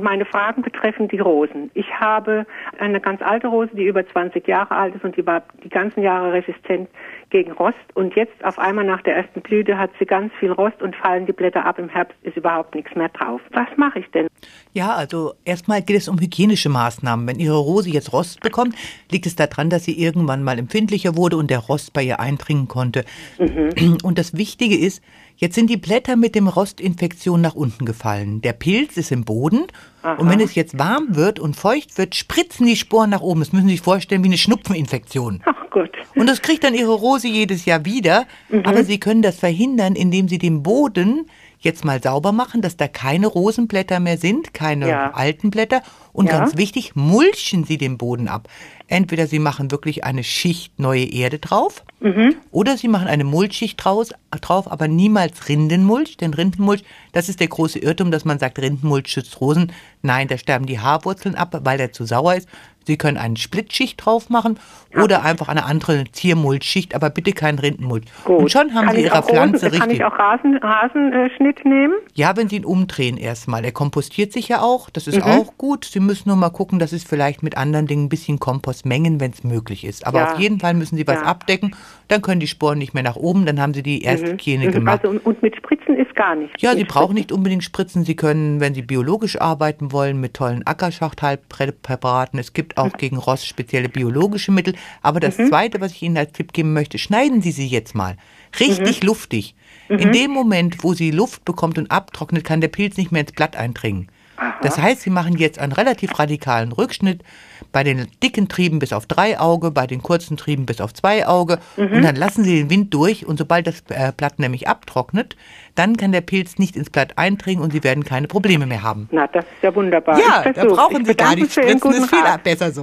Meine Fragen betreffen die Rosen. Ich habe eine ganz alte Rose, die über 20 Jahre alt ist und die war die ganzen Jahre resistent gegen Rost. Und jetzt auf einmal nach der ersten Blüte hat sie ganz viel Rost und fallen die Blätter ab. Im Herbst ist überhaupt nichts mehr drauf. Was mache ich denn? Ja, also erstmal geht es um hygienische Maßnahmen. Wenn Ihre Rose jetzt Rost bekommt, liegt es daran, dass sie irgendwann mal empfindlicher wurde und der Rost bei ihr eindringen konnte. Mhm. Und das Wichtige ist, Jetzt sind die Blätter mit dem Rostinfektion nach unten gefallen. Der Pilz ist im Boden. Aha. Und wenn es jetzt warm wird und feucht wird, spritzen die Sporen nach oben. Das müssen Sie sich vorstellen wie eine Schnupfeninfektion. Ach Gott. Und das kriegt dann Ihre Rose jedes Jahr wieder. Mhm. Aber Sie können das verhindern, indem Sie den Boden jetzt mal sauber machen, dass da keine Rosenblätter mehr sind, keine ja. alten Blätter. Und ja. ganz wichtig, mulchen Sie den Boden ab. Entweder Sie machen wirklich eine Schicht neue Erde drauf mhm. oder Sie machen eine Mulchschicht draus, drauf, aber niemals Rindenmulch. Denn Rindenmulch, das ist der große Irrtum, dass man sagt, Rindenmulch schützt Rosen. Nein, da sterben die Haarwurzeln ab, weil der zu sauer ist. Sie können eine Splitschicht drauf machen oder einfach eine andere Ziermulchschicht, aber bitte keinen Rindenmulch. Gut. Und schon haben kann Sie Ihre Pflanze Rosen, richtig. Kann ich auch Rasen, Rasenschnitt nehmen? Ja, wenn Sie ihn umdrehen erstmal. Er kompostiert sich ja auch, das ist mhm. auch gut. Sie müssen nur mal gucken, dass es vielleicht mit anderen Dingen ein bisschen Kompostmengen, wenn es möglich ist. Aber ja. auf jeden Fall müssen Sie was ja. abdecken, dann können die Sporen nicht mehr nach oben, dann haben Sie die erste mhm. Mhm. gemacht. Also, und mit Spritzen ist gar nichts. Ja, Sie brauchen nicht unbedingt Spritzen. Sie können, wenn Sie biologisch arbeiten wollen, mit tollen Ackerschachthalbpräparaten. Es gibt auch gegen Rost spezielle biologische Mittel. Aber das mhm. Zweite, was ich Ihnen als Tipp geben möchte, schneiden Sie sie jetzt mal. Richtig mhm. luftig. In mhm. dem Moment, wo sie Luft bekommt und abtrocknet, kann der Pilz nicht mehr ins Blatt eindringen. Aha. Das heißt, Sie machen jetzt einen relativ radikalen Rückschnitt bei den dicken Trieben bis auf drei Auge, bei den kurzen Trieben bis auf zwei Auge mhm. und dann lassen Sie den Wind durch und sobald das äh, Blatt nämlich abtrocknet, dann kann der Pilz nicht ins Blatt eindringen und Sie werden keine Probleme mehr haben. Na, das ist ja wunderbar. Ja, da brauchen Sie gar nicht spritzen, ist viel besser so.